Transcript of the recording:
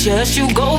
suggest you go